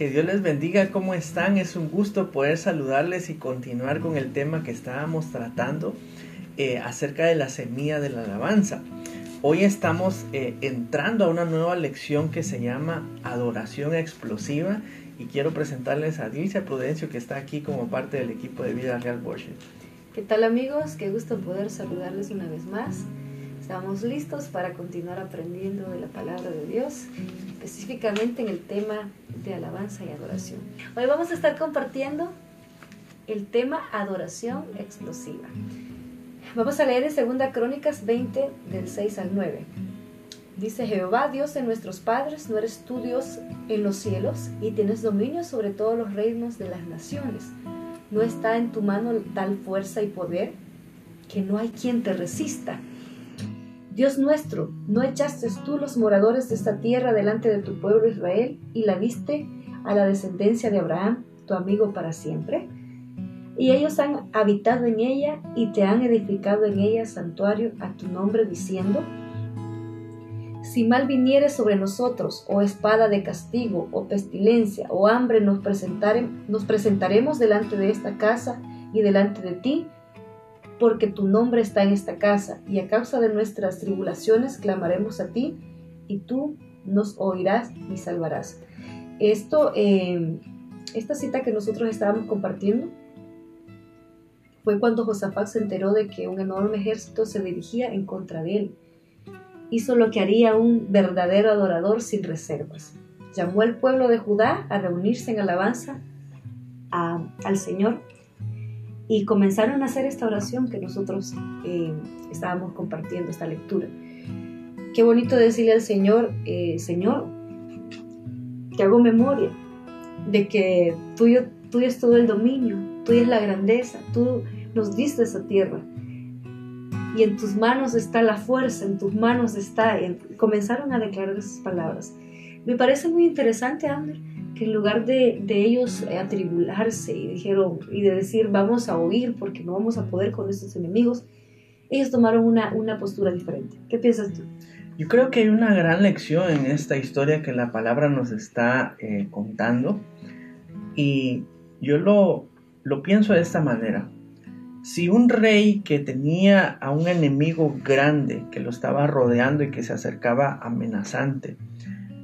Que Dios les bendiga, ¿cómo están? Es un gusto poder saludarles y continuar con el tema que estábamos tratando eh, acerca de la semilla de la alabanza. Hoy estamos eh, entrando a una nueva lección que se llama Adoración Explosiva y quiero presentarles a Dilcia Prudencio que está aquí como parte del equipo de Vida Real Worship. ¿Qué tal amigos? Qué gusto poder saludarles una vez más. Estamos listos para continuar aprendiendo de la palabra de Dios, específicamente en el tema de alabanza y adoración. Hoy vamos a estar compartiendo el tema adoración explosiva. Vamos a leer en 2 Crónicas 20 del 6 al 9. Dice Jehová, Dios de nuestros padres, no eres tú Dios en los cielos y tienes dominio sobre todos los reinos de las naciones. ¿No está en tu mano tal fuerza y poder que no hay quien te resista? Dios nuestro, ¿no echaste tú los moradores de esta tierra delante de tu pueblo Israel y la diste a la descendencia de Abraham, tu amigo para siempre? Y ellos han habitado en ella y te han edificado en ella santuario a tu nombre, diciendo, si mal viniere sobre nosotros, o espada de castigo, o pestilencia, o hambre, nos, nos presentaremos delante de esta casa y delante de ti, porque tu nombre está en esta casa, y a causa de nuestras tribulaciones clamaremos a ti, y tú nos oirás y salvarás. Esto, eh, esta cita que nosotros estábamos compartiendo, fue cuando Josafat se enteró de que un enorme ejército se dirigía en contra de él. Hizo lo que haría un verdadero adorador sin reservas. Llamó al pueblo de Judá a reunirse en alabanza al Señor y comenzaron a hacer esta oración que nosotros eh, estábamos compartiendo, esta lectura. Qué bonito decirle al Señor, eh, Señor, te hago memoria de que tuyo, tuyo es todo el dominio, tuya es la grandeza, tú nos diste esa tierra y en tus manos está la fuerza, en tus manos está. comenzaron a declarar esas palabras. Me parece muy interesante, Ander, en lugar de, ellos eh, atribularse y dijeron y de decir vamos a huir porque no vamos a poder con estos enemigos, ellos tomaron una, una postura diferente. ¿Qué piensas tú? Yo creo que hay una gran lección en esta historia que la palabra nos está eh, contando y yo lo, lo pienso de esta manera. Si un rey que tenía a un enemigo grande que lo estaba rodeando y que se acercaba amenazante,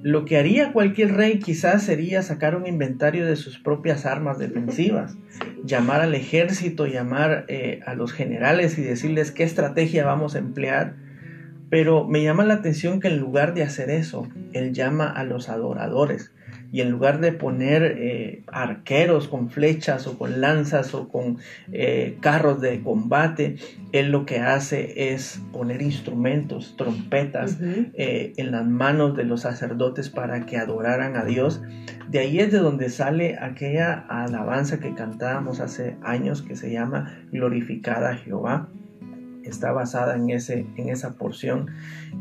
lo que haría cualquier rey quizás sería sacar un inventario de sus propias armas defensivas, llamar al ejército, llamar eh, a los generales y decirles qué estrategia vamos a emplear. Pero me llama la atención que en lugar de hacer eso, él llama a los adoradores y en lugar de poner eh, arqueros con flechas o con lanzas o con eh, carros de combate, él lo que hace es poner instrumentos, trompetas eh, en las manos de los sacerdotes para que adoraran a Dios. De ahí es de donde sale aquella alabanza que cantábamos hace años que se llama Glorificada Jehová está basada en, ese, en esa porción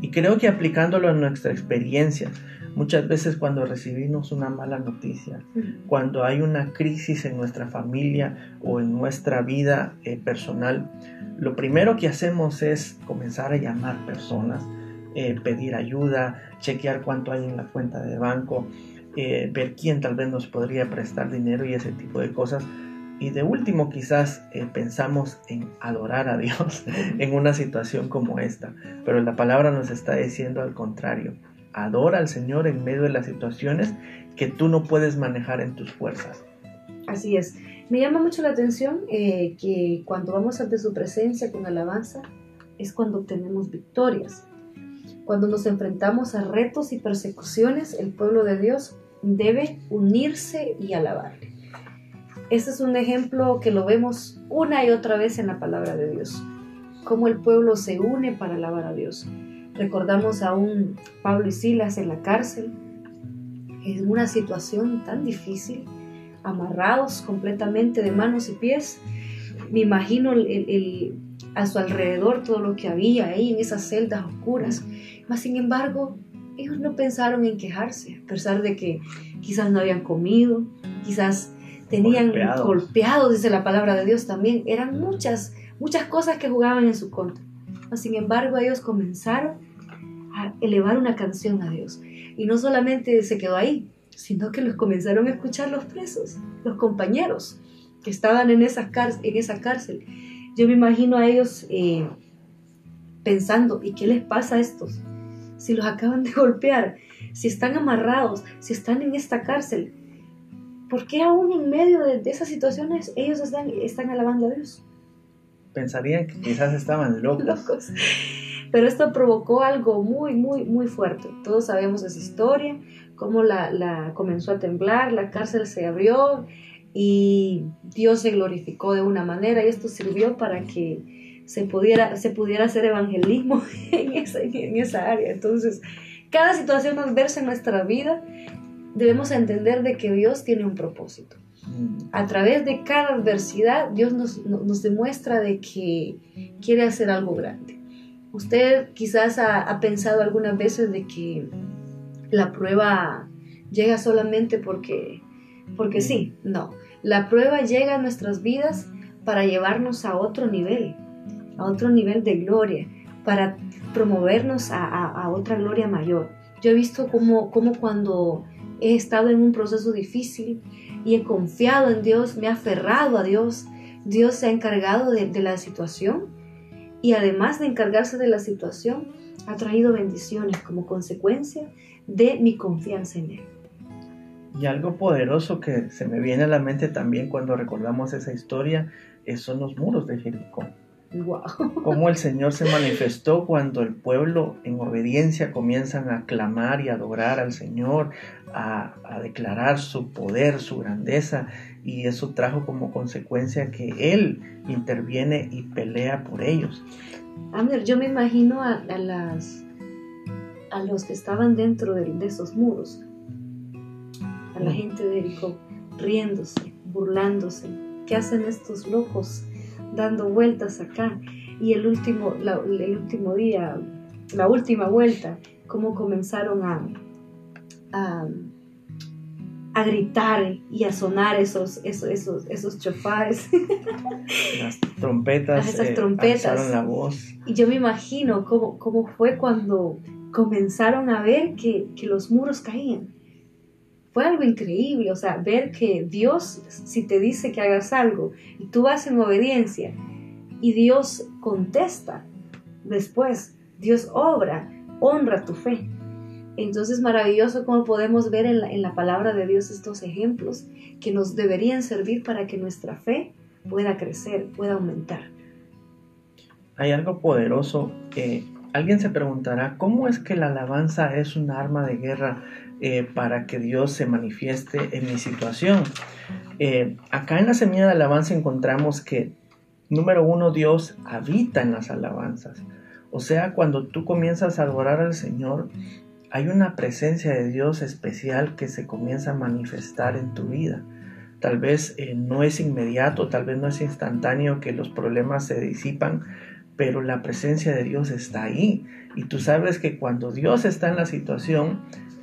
y creo que aplicándolo a nuestra experiencia, Muchas veces cuando recibimos una mala noticia, cuando hay una crisis en nuestra familia o en nuestra vida eh, personal, lo primero que hacemos es comenzar a llamar personas, eh, pedir ayuda, chequear cuánto hay en la cuenta de banco, eh, ver quién tal vez nos podría prestar dinero y ese tipo de cosas. Y de último quizás pensamos en adorar a Dios en una situación como esta, pero la palabra nos está diciendo al contrario adora al Señor en medio de las situaciones que tú no puedes manejar en tus fuerzas. Así es. Me llama mucho la atención eh, que cuando vamos ante su presencia con alabanza es cuando obtenemos victorias. Cuando nos enfrentamos a retos y persecuciones, el pueblo de Dios debe unirse y alabarle. Este es un ejemplo que lo vemos una y otra vez en la palabra de Dios. Cómo el pueblo se une para alabar a Dios. Recordamos a un Pablo y Silas en la cárcel, en una situación tan difícil, amarrados completamente de manos y pies. Me imagino a su alrededor todo lo que había ahí en esas celdas oscuras. Mas, sin embargo, ellos no pensaron en quejarse, a pesar de que quizás no habían comido, quizás tenían golpeados, golpeados dice la palabra de Dios también. Eran muchas, muchas cosas que jugaban en su contra. Sin embargo, ellos comenzaron elevar una canción a Dios. Y no solamente se quedó ahí, sino que los comenzaron a escuchar los presos, los compañeros que estaban en esa, en esa cárcel. Yo me imagino a ellos eh, pensando, ¿y qué les pasa a estos? Si los acaban de golpear, si están amarrados, si están en esta cárcel, ¿por qué aún en medio de, esas situaciones ellos están, están alabando a Dios? Pensarían que quizás estaban locos. Pero esto provocó algo muy, muy, muy fuerte. Todos sabemos esa historia, cómo la, la comenzó a temblar, la cárcel se abrió y Dios se glorificó de una manera y esto sirvió para que se pudiera, se pudiera hacer evangelismo en esa, en esa área. Entonces, cada situación adversa en nuestra vida debemos entender de que Dios tiene un propósito. A través de cada adversidad, Dios nos, nos demuestra de que quiere hacer algo grande. Usted quizás ha, ha, pensado algunas veces de que la prueba llega solamente porque, porque sí, no. La prueba llega a nuestras vidas para llevarnos a otro nivel, a otro nivel de gloria, para promovernos a, a, otra gloria mayor. Yo he visto cómo, cómo cuando he estado en un proceso difícil y he confiado en Dios, me he aferrado a Dios, Dios se ha encargado de, la situación y además de encargarse de la situación, ha traído bendiciones como consecuencia de mi confianza en Él. Y algo poderoso que se me viene a la mente también cuando recordamos esa historia son los muros de Jericó. Wow. Cómo el Señor se manifestó cuando el pueblo en obediencia comienzan a clamar y adorar al Señor, a, a declarar su poder, su grandeza, y eso trajo como consecuencia que Él interviene y pelea por ellos. Ander, yo me imagino a, a, las, a los que estaban dentro de, de esos muros, a la gente de Jericó, riéndose, burlándose. ¿Qué hacen estos locos dando vueltas acá? Y el último, la, el último día, la última vuelta, cómo comenzaron a, a, a gritar y a sonar esos, esos, esos, esos chofares. Las trompetas. Esas trompetas. Eh, la voz. Y yo me imagino cómo, cómo fue cuando comenzaron a ver que, que los muros caían fue algo increíble, o sea, ver que Dios, si te dice que hagas algo y tú vas en obediencia y Dios contesta después, Dios obra, honra tu fe. Entonces maravilloso cómo podemos ver en la, en la palabra de Dios estos ejemplos que nos deberían servir para que nuestra fe pueda crecer, pueda aumentar. Hay algo poderoso que alguien se preguntará, ¿cómo es que la alabanza es un arma de guerra eh, para que Dios se manifieste en mi situación. Eh, acá en la semilla de alabanza encontramos que, número uno, Dios habita en las alabanzas. O sea, cuando tú comienzas a adorar al Señor, hay una presencia de Dios especial que se comienza a manifestar en tu vida. Tal vez eh, no es inmediato, tal vez no es instantáneo que los problemas se disipan, pero la presencia de Dios está ahí. Y tú sabes que cuando Dios está en la situación,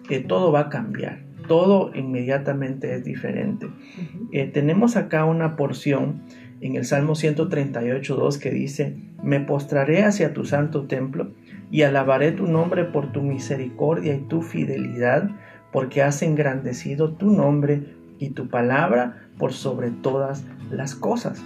que todo va a cambiar, todo inmediatamente es diferente. Eh, tenemos acá una porción en el Salmo 138, 2 que dice, me postraré hacia tu santo templo y alabaré tu nombre por tu misericordia y tu fidelidad, porque has engrandecido tu nombre y tu palabra por sobre todas las cosas.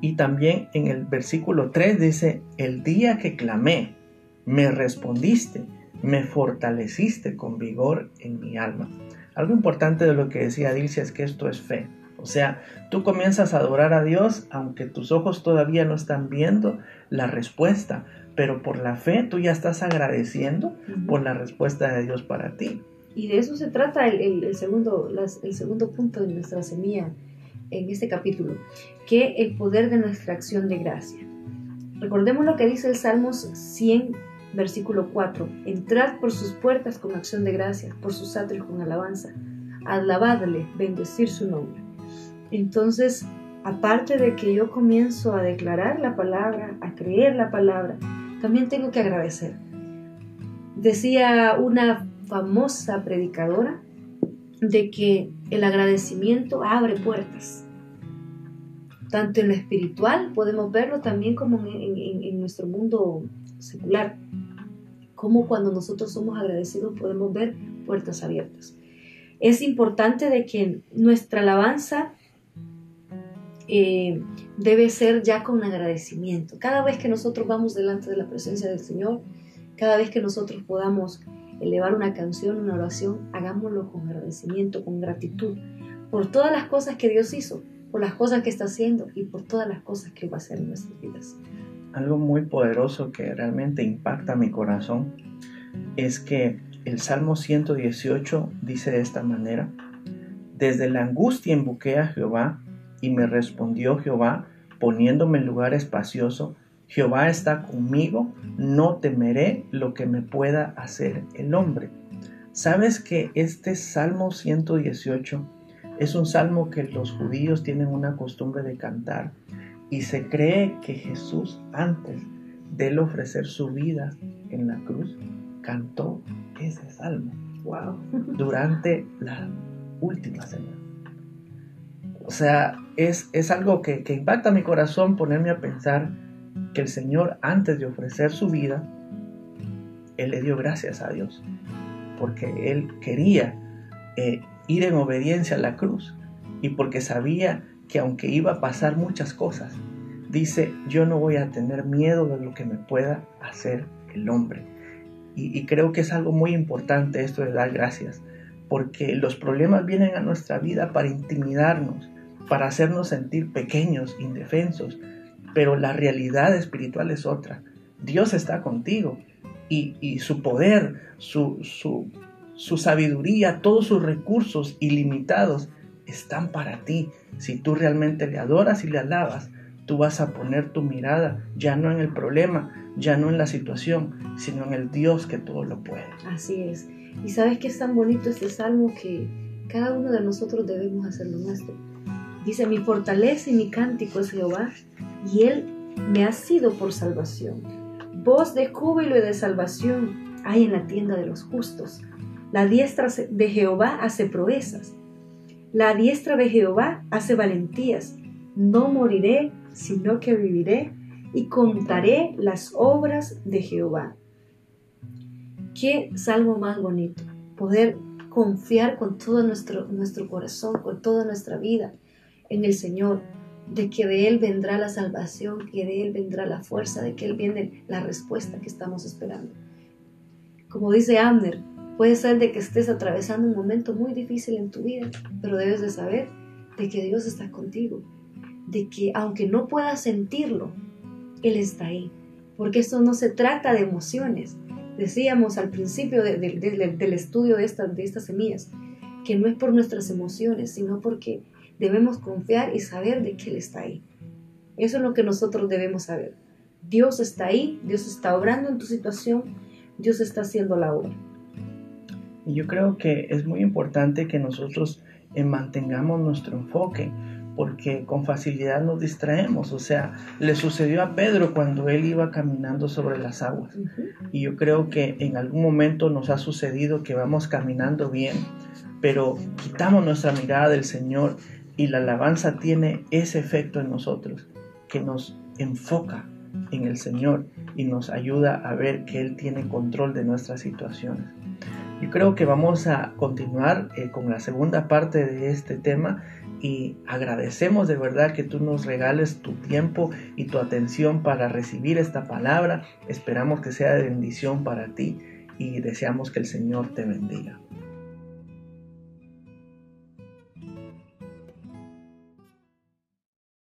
Y también en el versículo 3 dice, el día que clamé, me respondiste me fortaleciste con vigor en mi alma. Algo importante de lo que decía Dilcia es que esto es fe. O sea, tú comienzas a adorar a Dios aunque tus ojos todavía no están viendo la respuesta, pero por la fe tú ya estás agradeciendo por la respuesta de Dios para ti. Y de eso se trata el, segundo, el segundo punto de nuestra semilla en este capítulo, que el poder de nuestra acción de gracia. Recordemos lo que dice el Salmos 100, Versículo 4. Entrad por sus puertas con acción de gracia, por sus atrios con alabanza. Alabadle, bendecir su nombre. Entonces, aparte de que yo comienzo a declarar la palabra, a creer la palabra, también tengo que agradecer. Decía una famosa predicadora de que el agradecimiento abre puertas. Tanto en lo espiritual podemos verlo también como en nuestro mundo secular, como cuando nosotros somos agradecidos podemos ver puertas abiertas. es importante de que nuestra alabanza eh, debe ser ya con agradecimiento. Cada vez que nosotros vamos delante de la presencia del Señor, cada vez que nosotros podamos elevar una canción, una oración, hagámoslo con agradecimiento, con gratitud, por todas las cosas que Dios hizo, por las cosas que está haciendo y por todas las cosas que va a hacer en nuestras vidas. Algo muy poderoso que realmente impacta mi corazón es que el Salmo 118 dice de esta manera, desde la angustia invoqué a Jehová y me respondió Jehová poniéndome en lugar espacioso, Jehová está conmigo, no temeré lo que me pueda hacer el hombre. ¿Sabes que este Salmo 118 es un salmo que los judíos tienen una costumbre de cantar y se cree que Jesús antes de él ofrecer su vida en la cruz cantó ese salmo wow. durante la última semana. O sea, es, es algo que, que impacta mi corazón ponerme a pensar que el Señor antes de ofrecer su vida, Él le dio gracias a Dios, porque Él quería eh, ir en obediencia a la cruz y porque sabía que aunque iba a pasar muchas cosas, dice, yo no voy a tener miedo de lo que me pueda hacer el hombre. Y, creo que es algo muy importante esto de dar gracias, porque los problemas vienen a nuestra vida para intimidarnos, para hacernos sentir pequeños, indefensos, pero la realidad espiritual es otra. Dios está contigo y, su poder, su sabiduría, todos sus recursos ilimitados están para ti. Si tú realmente le adoras y le alabas, tú vas a poner tu mirada ya no en el problema, ya no en la situación, sino en el Dios que todo lo puede. Así es. Y sabes que es tan bonito este salmo que cada uno de nosotros debemos hacerlo nuestro. Dice, mi fortaleza y mi cántico es Jehová, y Él me ha sido por salvación. Voz de júbilo y de salvación hay en la tienda de los justos. La diestra de Jehová hace proezas. La diestra de Jehová hace valentías. No moriré, sino que viviré y contaré las obras de Jehová. Qué salmo más bonito. Poder confiar con todo nuestro, nuestro corazón, con toda nuestra vida en el Señor de que de Él vendrá la salvación, que de Él vendrá la fuerza, de que Él viene la respuesta que estamos esperando. Como dice Amner, puede ser de que estés atravesando un momento muy difícil en tu vida, pero debes de saber de que Dios está contigo, de que aunque no puedas sentirlo, Él está ahí, porque esto no se trata de emociones. Decíamos al principio del estudio de, de estas semillas, que no es por nuestras emociones, sino porque debemos confiar y saber de que Él está ahí. Eso es lo que nosotros debemos saber. Dios está ahí, Dios está obrando en tu situación, Dios está haciendo la obra. Y yo creo que es muy importante que nosotros eh, mantengamos nuestro enfoque, porque con facilidad nos distraemos. O sea, le sucedió a Pedro cuando él iba caminando sobre las aguas. Y yo creo que en algún momento nos ha sucedido que vamos caminando bien, pero quitamos nuestra mirada del Señor y la alabanza tiene ese efecto en nosotros, que nos enfoca en el Señor y nos ayuda a ver que Él tiene control de nuestras situaciones. Yo creo que vamos a continuar eh, con la segunda parte de este tema y agradecemos de verdad que tú nos regales tu tiempo y tu atención para recibir esta palabra. Esperamos que sea de bendición para ti y deseamos que el Señor te bendiga.